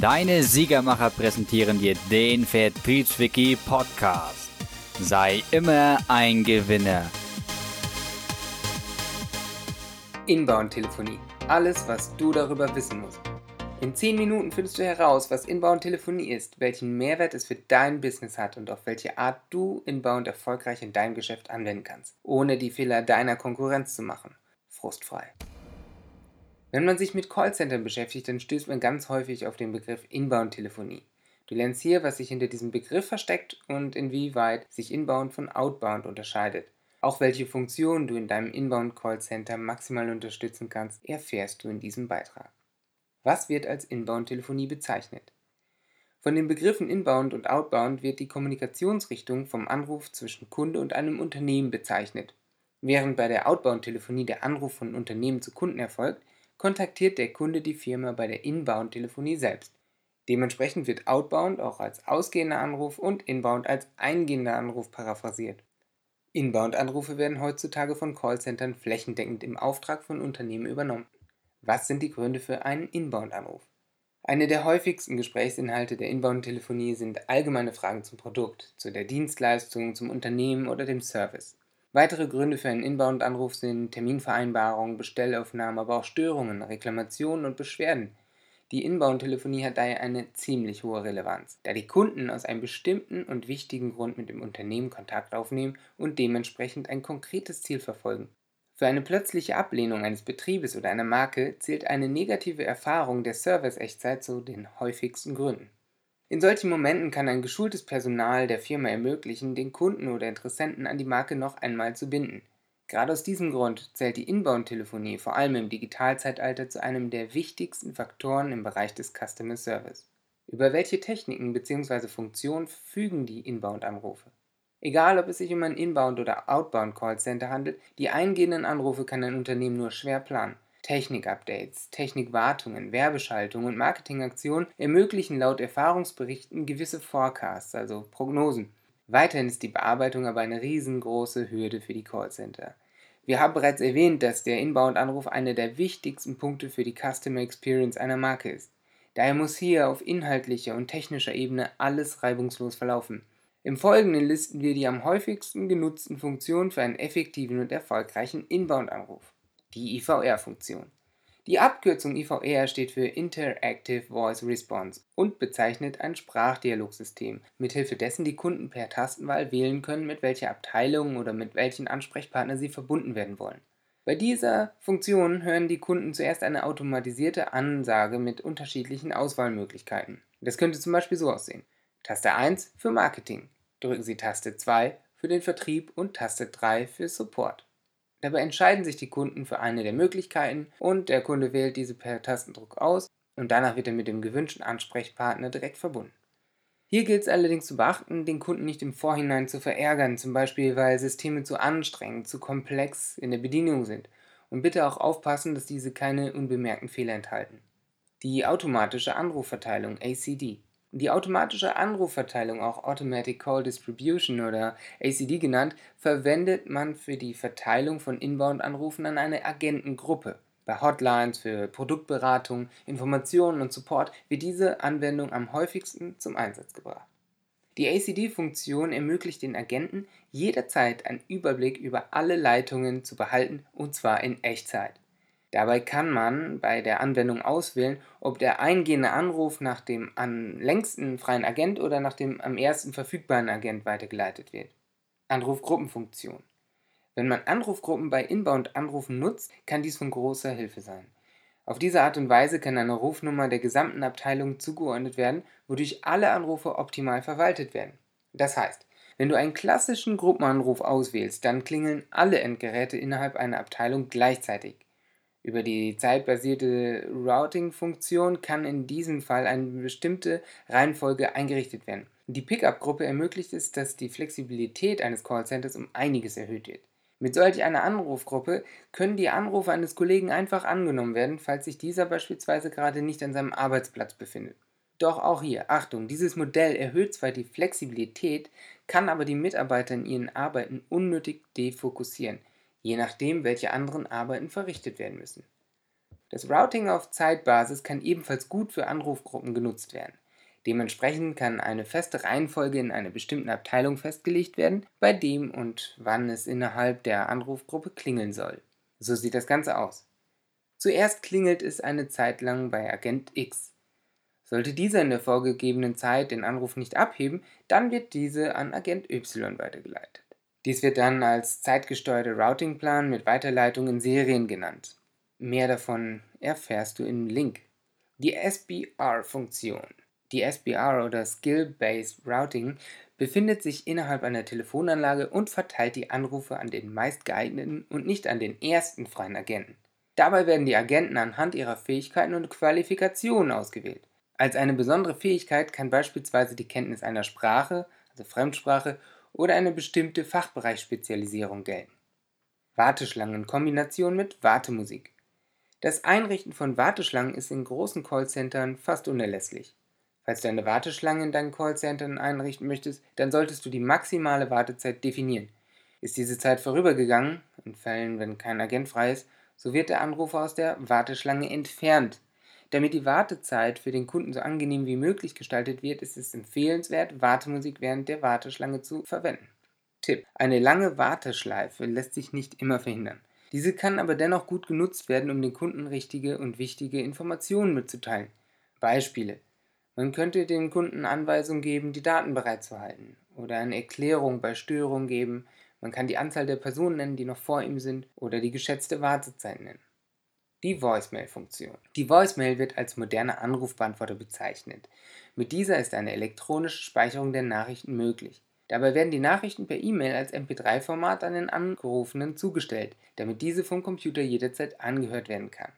Deine Siegermacher präsentieren dir den Vertriebswiki Podcast. Sei immer ein Gewinner. Inbound-Telefonie. Alles, was du darüber wissen musst. In 10 Minuten findest du heraus, was Inbound-Telefonie ist, welchen Mehrwert es für dein Business hat und auf welche Art du Inbound erfolgreich in deinem Geschäft anwenden kannst, ohne die Fehler deiner Konkurrenz zu machen. Frustfrei. Wenn man sich mit Callcentern beschäftigt, dann stößt man ganz häufig auf den Begriff Inbound-Telefonie. Du lernst hier, was sich hinter diesem Begriff versteckt und inwieweit sich Inbound von Outbound unterscheidet. Auch welche Funktionen du in deinem Inbound-Callcenter maximal unterstützen kannst, erfährst du in diesem Beitrag. Was wird als Inbound-Telefonie bezeichnet? Von den Begriffen Inbound und Outbound wird die Kommunikationsrichtung vom Anruf zwischen Kunde und einem Unternehmen bezeichnet. Während bei der Outbound-Telefonie der Anruf von Unternehmen zu Kunden erfolgt, kontaktiert der Kunde die Firma bei der Inbound-Telefonie selbst. Dementsprechend wird Outbound auch als ausgehender Anruf und Inbound als eingehender Anruf paraphrasiert. Inbound-Anrufe werden heutzutage von Callcentern flächendeckend im Auftrag von Unternehmen übernommen. Was sind die Gründe für einen Inbound-Anruf? Eine der häufigsten Gesprächsinhalte der Inbound-Telefonie sind allgemeine Fragen zum Produkt, zu der Dienstleistung, zum Unternehmen oder dem Service. Weitere Gründe für einen Inbound-Anruf sind Terminvereinbarungen, Bestellaufnahmen, aber auch Störungen, Reklamationen und Beschwerden. Die Inbound-Telefonie hat daher eine ziemlich hohe Relevanz, da die Kunden aus einem bestimmten und wichtigen Grund mit dem Unternehmen Kontakt aufnehmen und dementsprechend ein konkretes Ziel verfolgen. Für eine plötzliche Ablehnung eines Betriebes oder einer Marke zählt eine negative Erfahrung der Service-Echtzeit zu den häufigsten Gründen. In solchen Momenten kann ein geschultes Personal der Firma ermöglichen, den Kunden oder Interessenten an die Marke noch einmal zu binden. Gerade aus diesem Grund zählt die Inbound-Telefonie vor allem im Digitalzeitalter zu einem der wichtigsten Faktoren im Bereich des Customer Service. Über welche Techniken bzw. Funktionen verfügen die Inbound-Anrufe? Egal, ob es sich um ein Inbound- oder Outbound-Callcenter handelt, die eingehenden Anrufe kann ein Unternehmen nur schwer planen. Technik-Updates, Technikwartungen, Werbeschaltungen und Marketingaktionen ermöglichen laut Erfahrungsberichten gewisse Forecasts, also Prognosen. Weiterhin ist die Bearbeitung aber eine riesengroße Hürde für die Callcenter. Wir haben bereits erwähnt, dass der Inbound-Anruf einer der wichtigsten Punkte für die Customer Experience einer Marke ist. Daher muss hier auf inhaltlicher und technischer Ebene alles reibungslos verlaufen. Im Folgenden listen wir die am häufigsten genutzten Funktionen für einen effektiven und erfolgreichen Inbound-Anruf die IVR-Funktion. Die Abkürzung IVR steht für Interactive Voice Response und bezeichnet ein Sprachdialogsystem, mithilfe dessen die Kunden per Tastenwahl wählen können, mit welcher Abteilung oder mit welchen Ansprechpartner sie verbunden werden wollen. Bei dieser Funktion hören die Kunden zuerst eine automatisierte Ansage mit unterschiedlichen Auswahlmöglichkeiten. Das könnte zum Beispiel so aussehen. Taste 1 für Marketing. Drücken Sie Taste 2 für den Vertrieb und Taste 3 für Support. Dabei entscheiden sich die Kunden für eine der Möglichkeiten und der Kunde wählt diese per Tastendruck aus und danach wird er mit dem gewünschten Ansprechpartner direkt verbunden. Hier gilt es allerdings zu beachten, den Kunden nicht im Vorhinein zu verärgern, zum Beispiel weil Systeme zu anstrengend, zu komplex in der Bedienung sind und bitte auch aufpassen, dass diese keine unbemerkten Fehler enthalten. Die automatische Anrufverteilung ACD die automatische Anrufverteilung, auch Automatic Call Distribution oder ACD genannt, verwendet man für die Verteilung von Inbound-Anrufen an eine Agentengruppe. Bei Hotlines für Produktberatung, Informationen und Support wird diese Anwendung am häufigsten zum Einsatz gebracht. Die ACD-Funktion ermöglicht den Agenten jederzeit einen Überblick über alle Leitungen zu behalten und zwar in Echtzeit. Dabei kann man bei der Anwendung auswählen, ob der eingehende Anruf nach dem am längsten freien Agent oder nach dem am ersten verfügbaren Agent weitergeleitet wird. Anrufgruppenfunktion. Wenn man Anrufgruppen bei Inbound-Anrufen nutzt, kann dies von großer Hilfe sein. Auf diese Art und Weise kann eine Rufnummer der gesamten Abteilung zugeordnet werden, wodurch alle Anrufe optimal verwaltet werden. Das heißt, wenn du einen klassischen Gruppenanruf auswählst, dann klingeln alle Endgeräte innerhalb einer Abteilung gleichzeitig. Über die zeitbasierte Routing-Funktion kann in diesem Fall eine bestimmte Reihenfolge eingerichtet werden. Die Pickup-Gruppe ermöglicht es, dass die Flexibilität eines Callcenters um einiges erhöht wird. Mit solch einer Anrufgruppe können die Anrufe eines Kollegen einfach angenommen werden, falls sich dieser beispielsweise gerade nicht an seinem Arbeitsplatz befindet. Doch auch hier, Achtung, dieses Modell erhöht zwar die Flexibilität, kann aber die Mitarbeiter in ihren Arbeiten unnötig defokussieren je nachdem, welche anderen Arbeiten verrichtet werden müssen. Das Routing auf Zeitbasis kann ebenfalls gut für Anrufgruppen genutzt werden. Dementsprechend kann eine feste Reihenfolge in einer bestimmten Abteilung festgelegt werden, bei dem und wann es innerhalb der Anrufgruppe klingeln soll. So sieht das Ganze aus. Zuerst klingelt es eine Zeit lang bei Agent X. Sollte dieser in der vorgegebenen Zeit den Anruf nicht abheben, dann wird diese an Agent Y weitergeleitet. Dies wird dann als zeitgesteuerte Routingplan mit Weiterleitung in Serien genannt. Mehr davon erfährst du im Link. Die SBR-Funktion. Die SBR oder Skill-Based Routing befindet sich innerhalb einer Telefonanlage und verteilt die Anrufe an den meistgeeigneten und nicht an den ersten freien Agenten. Dabei werden die Agenten anhand ihrer Fähigkeiten und Qualifikationen ausgewählt. Als eine besondere Fähigkeit kann beispielsweise die Kenntnis einer Sprache, also Fremdsprache, oder eine bestimmte Fachbereichsspezialisierung gelten. Warteschlangen in Kombination mit Wartemusik. Das Einrichten von Warteschlangen ist in großen Callcentern fast unerlässlich. Falls du eine Warteschlange in deinen Callcentern einrichten möchtest, dann solltest du die maximale Wartezeit definieren. Ist diese Zeit vorübergegangen, in Fällen, wenn kein Agent frei ist, so wird der Anrufer aus der Warteschlange entfernt. Damit die Wartezeit für den Kunden so angenehm wie möglich gestaltet wird, ist es empfehlenswert, Wartemusik während der Warteschlange zu verwenden. Tipp: Eine lange Warteschleife lässt sich nicht immer verhindern. Diese kann aber dennoch gut genutzt werden, um den Kunden richtige und wichtige Informationen mitzuteilen. Beispiele: Man könnte dem Kunden Anweisungen geben, die Daten bereitzuhalten, oder eine Erklärung bei Störungen geben. Man kann die Anzahl der Personen nennen, die noch vor ihm sind, oder die geschätzte Wartezeit nennen. Die Voicemail-Funktion. Die Voicemail wird als moderner Anrufbeantworter bezeichnet. Mit dieser ist eine elektronische Speicherung der Nachrichten möglich. Dabei werden die Nachrichten per E-Mail als MP3-Format an den Angerufenen zugestellt, damit diese vom Computer jederzeit angehört werden kann.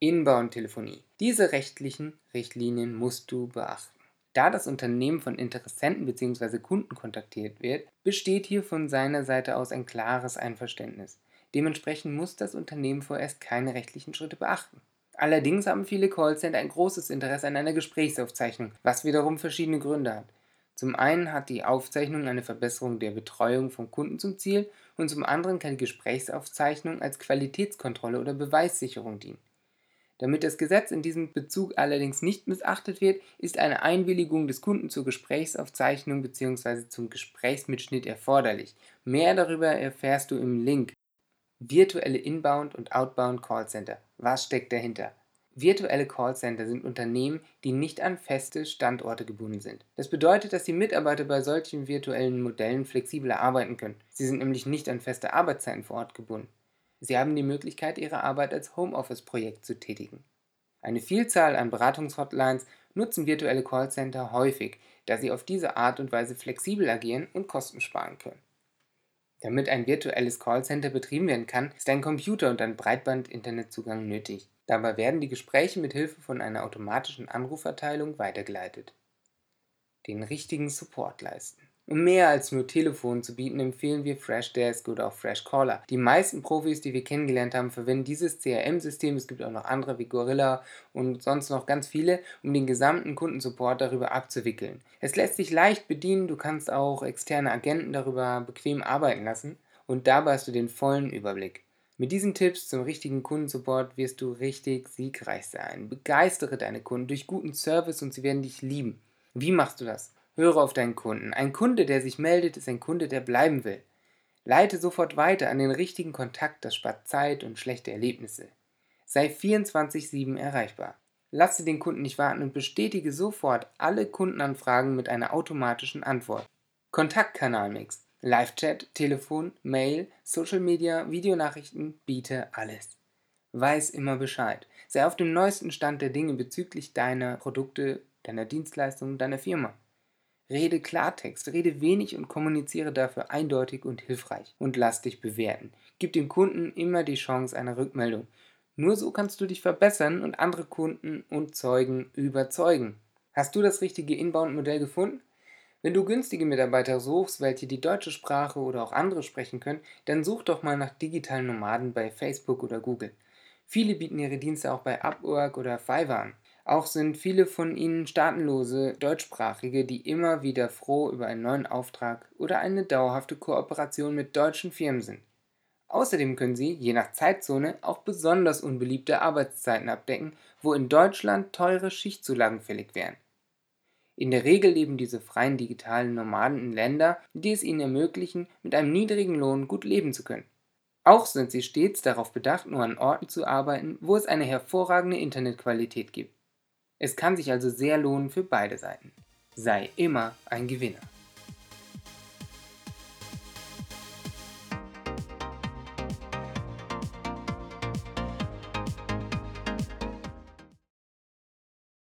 Inbound-Telefonie. Diese rechtlichen Richtlinien musst du beachten. Da das Unternehmen von Interessenten bzw. Kunden kontaktiert wird, besteht hier von seiner Seite aus ein klares Einverständnis. Dementsprechend muss das Unternehmen vorerst keine rechtlichen Schritte beachten. Allerdings haben viele Callcenter ein großes Interesse an einer Gesprächsaufzeichnung, was wiederum verschiedene Gründe hat. Zum einen hat die Aufzeichnung eine Verbesserung der Betreuung vom Kunden zum Ziel und zum anderen kann die Gesprächsaufzeichnung als Qualitätskontrolle oder Beweissicherung dienen. Damit das Gesetz in diesem Bezug allerdings nicht missachtet wird, ist eine Einwilligung des Kunden zur Gesprächsaufzeichnung bzw. zum Gesprächsmitschnitt erforderlich. Mehr darüber erfährst du im Link Virtuelle Inbound- und Outbound-Callcenter. Was steckt dahinter? Virtuelle Callcenter sind Unternehmen, die nicht an feste Standorte gebunden sind. Das bedeutet, dass die Mitarbeiter bei solchen virtuellen Modellen flexibler arbeiten können. Sie sind nämlich nicht an feste Arbeitszeiten vor Ort gebunden. Sie haben die Möglichkeit, ihre Arbeit als Homeoffice-Projekt zu tätigen. Eine Vielzahl an Beratungshotlines nutzen virtuelle Callcenter häufig, da sie auf diese Art und Weise flexibel agieren und Kosten sparen können. Damit ein virtuelles Callcenter betrieben werden kann, ist ein Computer und ein Breitband-Internetzugang nötig. Dabei werden die Gespräche mit Hilfe von einer automatischen Anruferteilung weitergeleitet. Den richtigen Support leisten. Um mehr als nur Telefon zu bieten, empfehlen wir Freshdesk oder auch Freshcaller. Die meisten Profis, die wir kennengelernt haben, verwenden dieses CRM-System. Es gibt auch noch andere wie Gorilla und sonst noch ganz viele, um den gesamten Kundensupport darüber abzuwickeln. Es lässt sich leicht bedienen, du kannst auch externe Agenten darüber bequem arbeiten lassen und dabei hast du den vollen Überblick. Mit diesen Tipps zum richtigen Kundensupport wirst du richtig siegreich sein. Begeistere deine Kunden durch guten Service und sie werden dich lieben. Wie machst du das? Höre auf deinen Kunden. Ein Kunde, der sich meldet, ist ein Kunde, der bleiben will. Leite sofort weiter an den richtigen Kontakt, das spart Zeit und schlechte Erlebnisse. Sei 24-7 erreichbar. Lasse den Kunden nicht warten und bestätige sofort alle Kundenanfragen mit einer automatischen Antwort. Kontaktkanalmix. Live-Chat, Telefon, Mail, Social Media, Videonachrichten, biete alles. Weiß immer Bescheid. Sei auf dem neuesten Stand der Dinge bezüglich deiner Produkte, deiner Dienstleistungen, deiner Firma. Rede Klartext, rede wenig und kommuniziere dafür eindeutig und hilfreich. Und lass dich bewerten. Gib dem Kunden immer die Chance einer Rückmeldung. Nur so kannst du dich verbessern und andere Kunden und Zeugen überzeugen. Hast du das richtige Inbound-Modell gefunden? Wenn du günstige Mitarbeiter suchst, welche die deutsche Sprache oder auch andere sprechen können, dann such doch mal nach digitalen Nomaden bei Facebook oder Google. Viele bieten ihre Dienste auch bei Upwork oder Fiverr an. Auch sind viele von ihnen staatenlose Deutschsprachige, die immer wieder froh über einen neuen Auftrag oder eine dauerhafte Kooperation mit deutschen Firmen sind. Außerdem können sie, je nach Zeitzone, auch besonders unbeliebte Arbeitszeiten abdecken, wo in Deutschland teure Schichtzulagen fällig wären. In der Regel leben diese freien digitalen Nomaden in Länder, die es ihnen ermöglichen, mit einem niedrigen Lohn gut leben zu können. Auch sind sie stets darauf bedacht, nur an Orten zu arbeiten, wo es eine hervorragende Internetqualität gibt. Es kann sich also sehr lohnen für beide Seiten. Sei immer ein Gewinner.